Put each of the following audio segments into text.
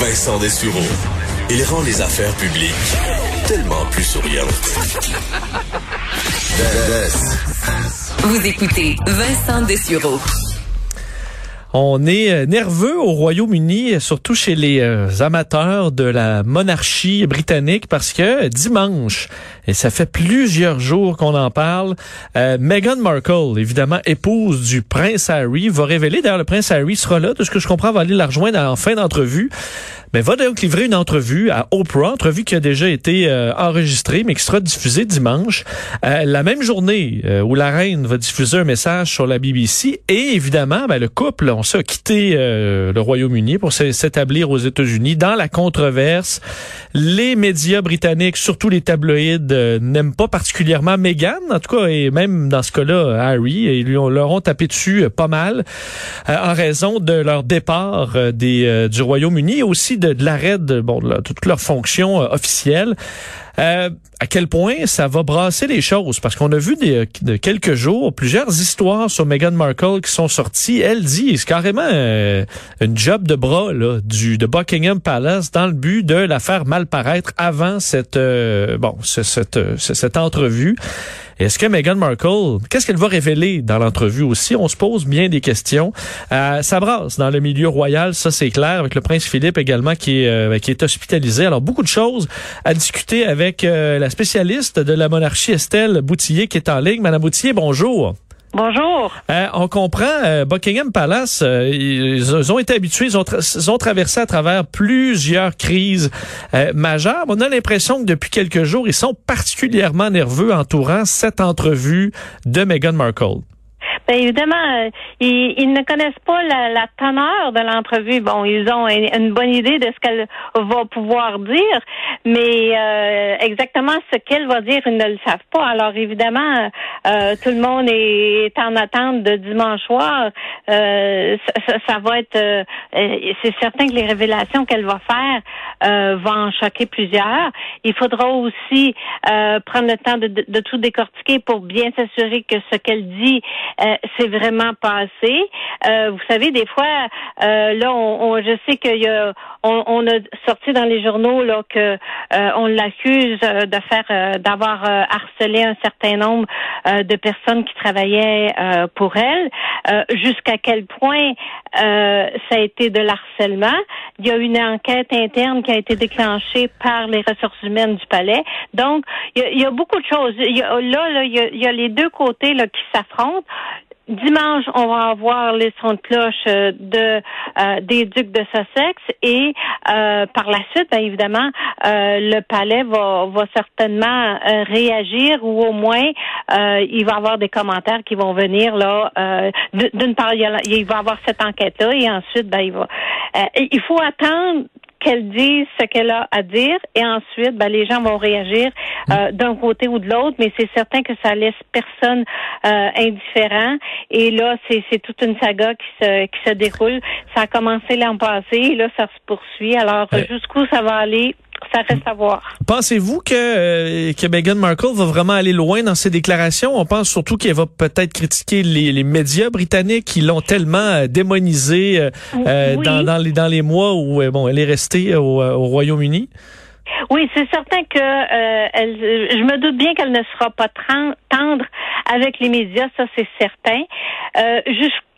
Vincent Dessureau. Il rend les affaires publiques tellement plus souriantes. Vous écoutez Vincent Dessureau. On est euh, nerveux au Royaume-Uni, surtout chez les euh, amateurs de la monarchie britannique, parce que dimanche, et ça fait plusieurs jours qu'on en parle, euh, Meghan Markle, évidemment épouse du prince Harry, va révéler, d'ailleurs le prince Harry sera là, de ce que je comprends, va aller la rejoindre en fin d'entrevue, mais va donc livrer une entrevue à Oprah, entrevue qui a déjà été enregistrée, mais qui sera diffusée dimanche, la même journée où la reine va diffuser un message sur la BBC, et évidemment, ben, le couple, on sait, a quitté le Royaume-Uni pour s'établir aux États-Unis dans la controverse. Les médias britanniques, surtout les tabloïds, n'aiment pas particulièrement Meghan, en tout cas, et même dans ce cas-là, Harry, et lui, on leur ont tapé dessus pas mal euh, en raison de leur départ euh, des, euh, du Royaume-Uni aussi de, de l'arrêt de, bon, de toutes leurs fonctions officielles. Euh, à quel point ça va brasser les choses? Parce qu'on a vu des, de quelques jours plusieurs histoires sur Meghan Markle qui sont sorties. Elle dit c'est carrément euh, une job de bras là, du de Buckingham Palace dans le but de la faire mal paraître avant cette euh, bon cette, cette entrevue. Est-ce que Meghan Markle, qu'est-ce qu'elle va révéler dans l'entrevue aussi? On se pose bien des questions. Euh, ça brasse dans le milieu royal, ça c'est clair, avec le prince Philippe également qui est, euh, qui est hospitalisé. Alors, beaucoup de choses à discuter avec euh, la spécialiste de la monarchie, Estelle Boutillier, qui est en ligne. Madame Boutillier, bonjour. Bonjour. Euh, on comprend, euh, Buckingham Palace, euh, ils, ont été habitués, ils ont, ils ont, traversé à travers plusieurs crises majeures. On a l'impression que depuis quelques jours, ils sont particulièrement nerveux entourant cette entrevue de Meghan Markle. Bien, évidemment, euh, ils, ils, ne connaissent pas la, la teneur de l'entrevue. Bon, ils ont une, bonne idée de ce qu'elle va pouvoir dire, mais euh, exactement ce qu'elle va dire, ils ne le savent pas. Alors, évidemment, euh, tout le monde est en attente de dimanche soir. Euh, ça, ça, va être, euh, c'est certain que les révélations qu'elle va faire vont en choquer plusieurs. Il faudra aussi prendre le temps de, de, de, tout décortiquer pour bien s'assurer que ce qu'elle dit c'est vraiment passé. Euh, vous savez, des fois, euh, là, on, je sais qu'il y a, on, a sorti dans les journaux là que euh, on l'accuse de faire, d'avoir harcelé un certain nombre de personnes qui travaillaient pour elle. Jusqu'à quel point ça a été de l'harcèlement Il y a une enquête interne qui a été déclenchée par les ressources humaines du palais. Donc, il y a, beaucoup de choses. Il y a, là, là, il y a, il y a les deux côtés là qui s'affrontent. Dimanche, on va avoir les sons de cloche euh, de euh, des ducs de Sussex et euh, par la suite, bien évidemment, le palais va, va certainement réagir ou au moins il va avoir des commentaires qui vont venir là. D'une part, il, va avoir cette enquête là et ensuite, ben il va. il faut attendre qu'elle dise ce qu'elle a à dire et ensuite, ben, les gens vont réagir euh, mm. d'un côté ou de l'autre, mais c'est certain que ça laisse personne euh, indifférent. Et là, c'est, c'est toute une saga qui se, qui se déroule. Ça a commencé l'an passé et là, ça se poursuit. Alors, jusqu'où ça va aller? Ça reste à voir. Pensez-vous que, euh, que Meghan Markle va vraiment aller loin dans ses déclarations? On pense surtout qu'elle va peut-être critiquer les, les, médias britanniques qui l'ont tellement euh, démonisée euh, dans, dans, les, dans les mois où bon, elle est restée au, au Royaume-Uni. Oui, c'est certain que elle, je me doute bien qu'elle ne sera pas tendre avec les médias, ça c'est certain. Euh,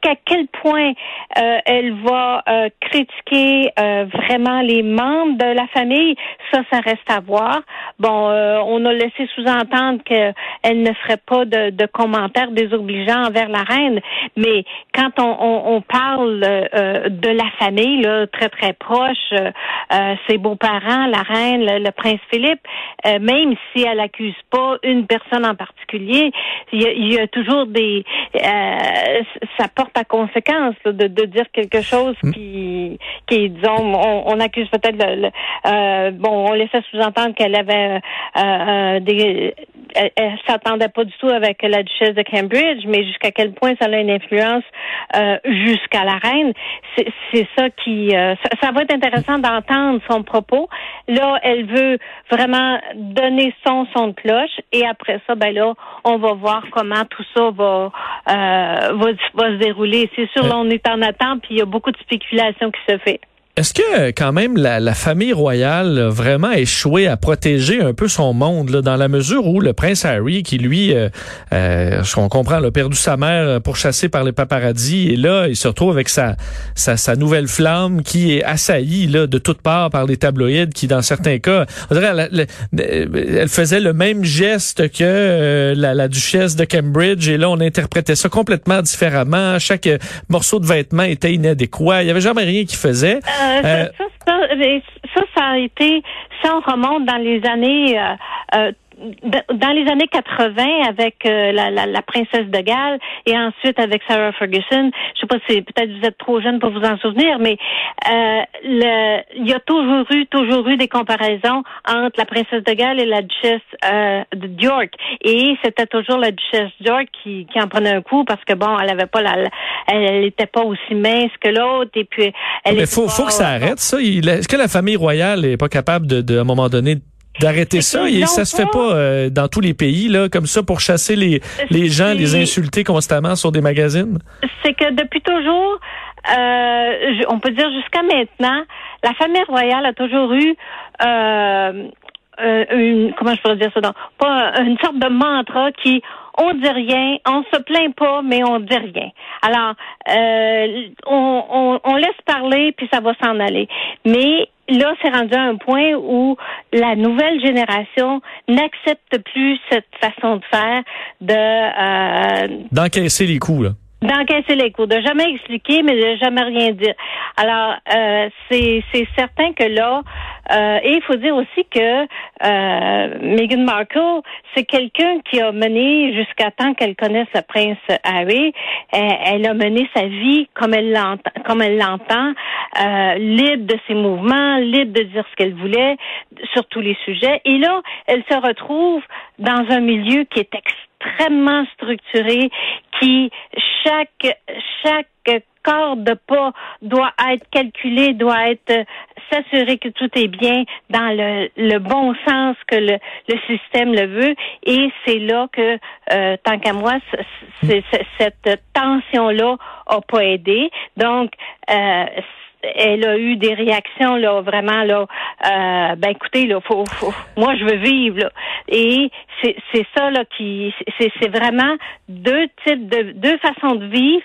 à quel point euh, elle va euh, critiquer euh, vraiment les membres de la famille, ça, ça reste à voir. Bon, on a laissé sous-entendre qu'elle ne ferait pas de, de, commentaires désobligeants envers la reine, mais quand on, on, on parle de la famille, là, très très proche, ses beaux-parents, la reine, le, prince Philippe, même si elle accuse pas une personne en particulier, il y a, il y a toujours des, ça porte à conséquence là, de, de dire quelque chose Mm. qui, qui disons, on, on accuse peut-être le, le- euh, bon, on laissait sous-entendre qu'elle avait euh, euh, des, elle, elle s'attendait pas du tout avec la duchesse de Cambridge, mais jusqu'à quel point ça a une influence euh, jusqu'à la reine, c'est c'est ça qui, euh, ça, ça va être intéressant d'entendre son propos. Là, elle veut vraiment donner son son de cloche, et après ça, ben là, on va voir comment tout ça va euh, va, va se dérouler. C'est sûr, là, on est en attente, puis il y a beaucoup de spéculation qui se fait. Est-ce que euh, quand même la, la famille royale a vraiment échoué à protéger un peu son monde là, dans la mesure où le prince Harry, qui lui, euh, euh, qu'on comprend, a perdu sa mère pourchassée par les paparazzis, et là il se retrouve avec sa, sa, sa nouvelle flamme qui est assaillie là de toutes parts par les tabloïds, qui dans certains cas, on dirait, elle, elle- elle faisait le même geste que euh, la, la duchesse de Cambridge, et là on interprétait ça complètement différemment. Chaque euh, morceau de vêtement était inadéquat. Il y avait jamais rien qui faisait. Euh, Euh, ça, ça, ça, ça, a été, ça on remonte dans les années, euh, euh, dans les années 80 avec euh, la, la, la princesse de Galles et ensuite avec Sarah Ferguson. Je sais pas si peut-être vous êtes trop jeune pour vous en souvenir, mais euh, le, il y a toujours eu, toujours eu des comparaisons entre la princesse de Galles et la duchesse euh, de York. Et c'était toujours la duchesse York qui, qui en prenait un coup parce que bon, elle avait pas la, elle était pas aussi mince que l'autre et puis elle Mais était faut, pas- faut que ça arrête, ça. Est-ce que la famille royale est pas capable de, de à un moment donné, d'arrêter ça? Et ça se fait pas. euh, dans tous les pays, là, comme ça, pour chasser les, les gens, les insulter constamment sur des magazines? c'est que depuis toujours, euh, on peut dire jusqu'à maintenant, la famille royale a toujours eu euh, euh, une comment je pourrais dire ça non, pas une sorte de mantra qui on dit rien, on se plaint pas, mais on dit rien. Alors, euh, on, on, on laisse parler, puis ça va s'en aller. Mais là, c'est rendu à un point où la nouvelle génération n'accepte plus cette façon de faire de euh, D'encaisser les coups, là. D'encaisser les coups, de jamais expliquer, mais de jamais rien dire. Alors, euh, c'est c'est certain que là, euh, et il faut dire aussi que euh, Meghan Markle, c'est quelqu'un qui a mené jusqu'à temps qu'elle connaisse le prince Harry, elle, a mené sa vie comme elle l'entend, comme elle l'entend, euh, libre de ses mouvements, libre de dire ce qu'elle voulait sur tous les sujets. Et là, elle se retrouve dans un milieu qui est extrêmement structuré, qui chaque chaque corps de pas doit être calculé, doit être euh, s'assurer que tout est bien dans le, le bon sens que le, le système le veut. Et c'est là que, euh, tant qu'à moi, cette tension-là a pas aidé. Donc, euh, elle a eu des réactions là vraiment là euh, ben écoutez là faut, faut moi je veux vivre là et c'est c'est ça là qui c'est c'est vraiment deux types de deux façons de vivre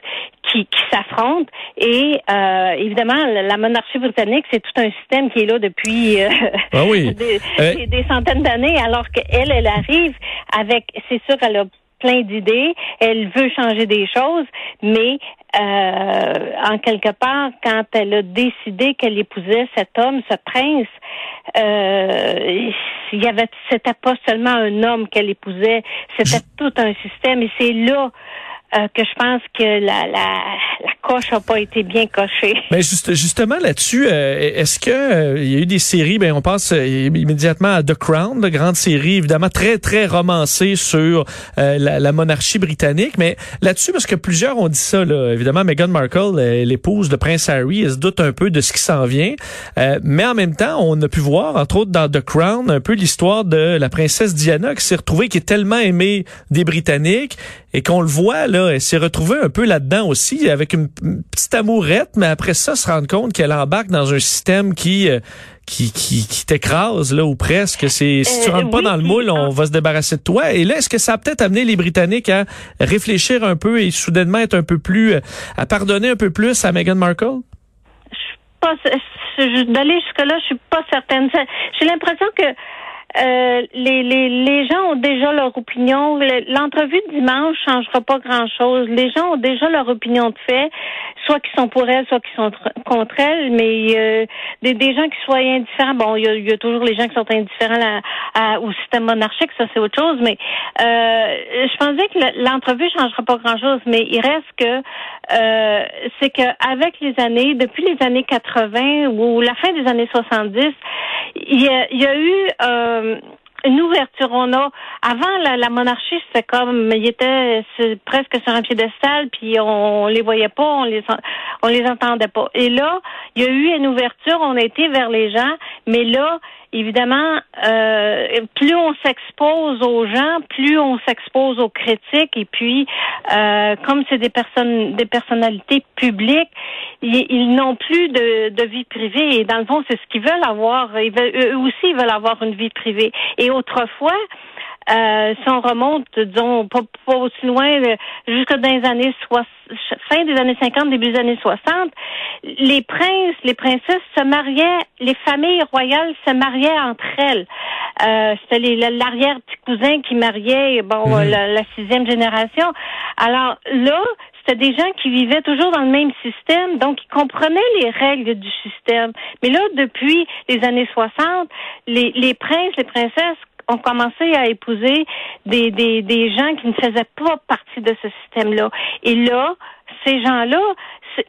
qui qui s'affrontent et euh, évidemment la, monarchie britannique c'est tout un système qui est là depuis euh, Ah oui. des, Euh, des- des centaines d'années alors qu'elle elle arrive avec c'est sûr qu'elle a plein d'idées, elle veut changer des choses, mais euh, en quelque part, quand elle a décidé qu'elle épousait cet homme, ce prince, euh, il y avait, c'était pas seulement un homme qu'elle épousait, c'était tout un système, et c'est là euh, que je pense que la, la, la coche a pas été bien cochée. Mais juste, justement là-dessus, euh, est-ce que euh, il y a eu des séries, ben on pense euh, immédiatement à The Crown, de grande série évidemment très très romancée sur la, la monarchie britannique, mais là-dessus parce que plusieurs ont dit ça là, évidemment Meghan Markle, l'épouse de prince Harry, elle se doute un peu de ce qui s'en vient, mais en même temps, on a pu voir entre autres dans The Crown un peu l'histoire de la princesse Diana qui s'est retrouvée qui est tellement aimée des Britanniques et qu'on le voit là, elle s'est retrouvée un peu là-dedans aussi avec une, petite amourette, mais après ça se rendre compte qu'elle embarque dans un système qui euh, qui, qui, qui t'écrase là ou presque. C'est si tu Euh, rentres pas oui, dans le moule, on en- va se débarrasser de toi. Et là, est-ce que ça a peut-être amené les Britanniques à réfléchir un peu et soudainement être un peu plus euh, à pardonner un peu plus à Meghan Markle? pas je- d'aller jusque là, je suis pas certaine. J'ai l'impression que euh, les, les, les gens ont déjà leur opinion. L'entrevue de dimanche changera pas grand-chose. Les gens ont déjà leur opinion de fait, soit qui sont pour elle, soit qui sont contre elle. Mais euh, des, des gens qui soient indifférents, bon, il y a, y a, toujours les gens qui sont indifférents à, au système monarchique, ça c'est autre chose. Mais euh, je pensais que l'entrevue changera pas grand-chose. Mais il reste que euh, c'est qu'avec les années, depuis les années 80 ou la fin des années 70, il y a, il y a eu euh, une ouverture. On a avant la, la monarchie, c'était comme il était presque sur un piédestal, puis on, les voyait pas, on les on les entendait pas. Et là, il y a eu une ouverture. On a été vers les gens, mais là, évidemment, euh, plus on s'expose aux gens, plus on s'expose aux critiques. Et puis, euh, comme c'est des personnes, des personnalités publiques, ils, n'ont plus de, de, vie privée. Et dans le fond, c'est ce qu'ils veulent avoir. Ils veulent, eux aussi, ils veulent avoir une vie privée. Et autrefois, euh, si on remonte, disons, pas, aussi loin, jusque dans les années 60, fin des années 50, début des années 60, les princes, les princesses se mariaient, les familles royales se mariaient entre elles. Euh, C'était l'arrière-petit cousin qui mariait, bon, mhm. la, la, sixième génération. Alors là, c'était des gens qui vivaient toujours dans le même système, donc ils comprenaient les règles du système. Mais là, depuis les années 60, les, les princes, les princesses ont commencé à épouser des, des, des gens qui ne faisaient pas partie de ce système-là. Et là, ces gens-là,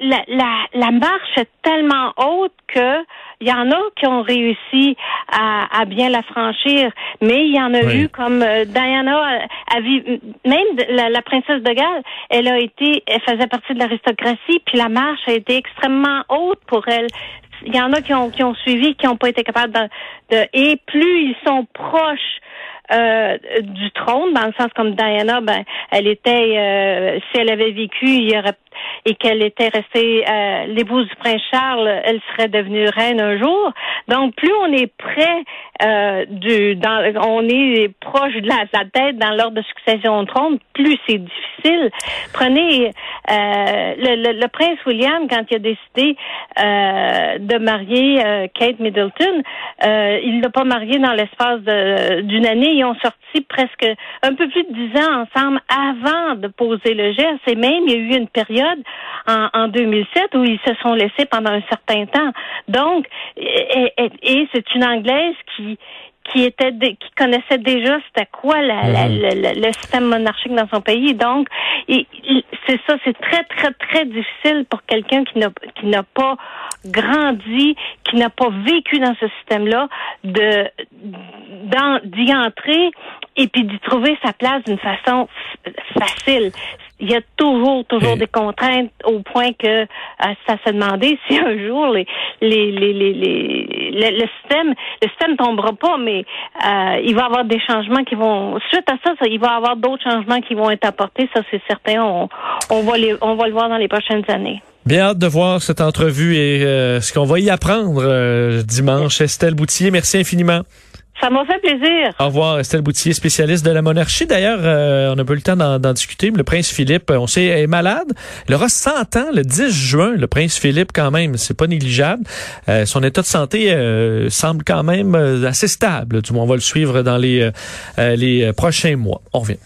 la, la, la marche est tellement haute que il y en a qui ont réussi à, à bien la franchir, mais il y en a eu comme euh, Diana, a, même la, la, princesse de Galles, elle a été, elle faisait partie de l'aristocratie, puis la marche a été extrêmement haute pour elle. Il y en a qui ont, qui ont suivi, qui n'ont pas été capables de, de, Et plus ils sont proches euh, du trône, dans le sens comme Diana, ben, elle était, euh, si elle avait vécu, il y aurait et qu'elle était restée euh, l'épouse du prince Charles, elle serait devenue reine un jour. Donc plus on est près euh, du, dans, on est proche de la, tête dans l'ordre de succession au trône, plus c'est difficile. Prenez euh, le, le, prince William quand il a décidé euh, de marier euh, Kate Middleton, il l'a pas marié dans l'espace d'une année. Ils ont sorti presque un peu plus de dix ans ensemble avant de poser le geste. Et même il y a eu une période en, en 2007 où ils se sont laissés pendant un certain temps. Donc, et, et, c'est une Anglaise qui qui était qui connaissait déjà c'était quoi la, mhm. le système monarchique dans son pays. Donc, c'est ça, c'est très très très difficile pour quelqu'un qui n'a qui n'a pas grandi, qui n'a pas vécu dans ce système-là, de d'y entrer et puis d'y trouver sa place d'une façon facile il y a toujours, toujours des contraintes au point que euh, ça se demandait si un jour les, les, les, les, le système, le système tombera pas, mais euh, il va y avoir des changements qui vont suite à ça, il va y avoir d'autres changements qui vont être apportés, ça c'est certain. On, on va les, on va le voir dans les prochaines années. Bien hâte de voir cette entrevue et euh, ce qu'on va y apprendre dimanche. Estelle Boutier, merci infiniment. Ça m'a fait plaisir. Au revoir, Estelle Boutier, spécialiste de la monarchie. D'ailleurs, euh, on n'a pas eu le temps d'en discuter, mais le prince Philippe, on sait, est malade. Il aura 100 ans le 10 juin, le prince Philippe quand même. C'est pas négligeable. Euh, son état de santé euh, semble quand même assez stable. Du moins, on va le suivre dans les, les prochains mois. On revient.